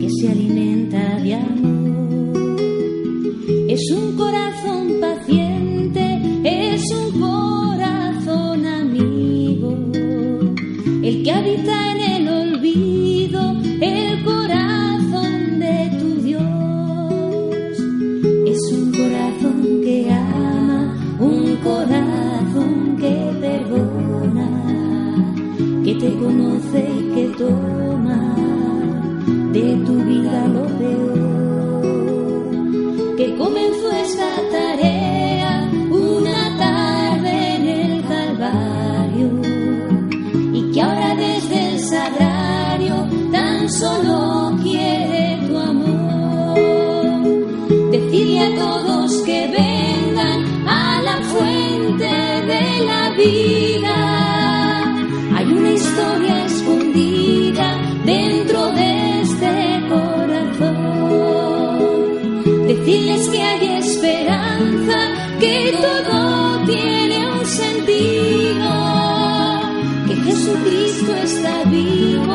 que se alimenta de amor. Es un corazón paciente, es un corazón amigo, el que habita que conoce y que toma de tu vida lo peor. Que comenzó esta tarea una tarde en el Calvario y que ahora desde el sagrario tan solo Decirles que hay esperanza, que todo tiene un sentido, que Jesucristo está vivo,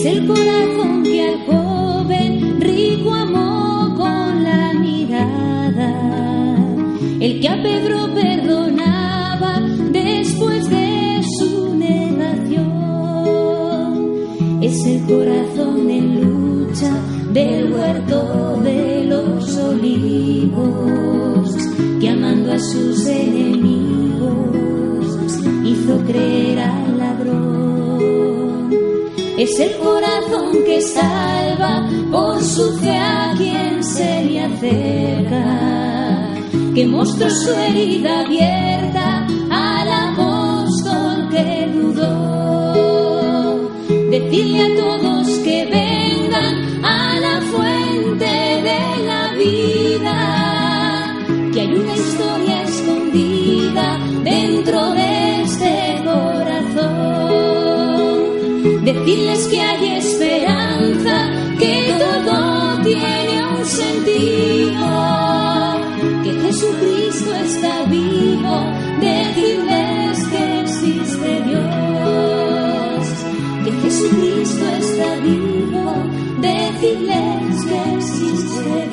Es el corazón que al joven rico amó con la mirada, el que a Pedro perdonaba después de su negación. Es el corazón en lucha del huerto de los olivos, que amando a sus enemigos Es el corazón que salva por su fe a quien se le acerca, que mostró su herida abierta al apóstol que dudó. Decirle a todos que vengan a la fuente de la vida, que hay una historia escondida dentro de Decirles que hay esperanza, que todo tiene un sentido, que Jesucristo está vivo, decirles que existe Dios, que Jesucristo está vivo, decirles que existe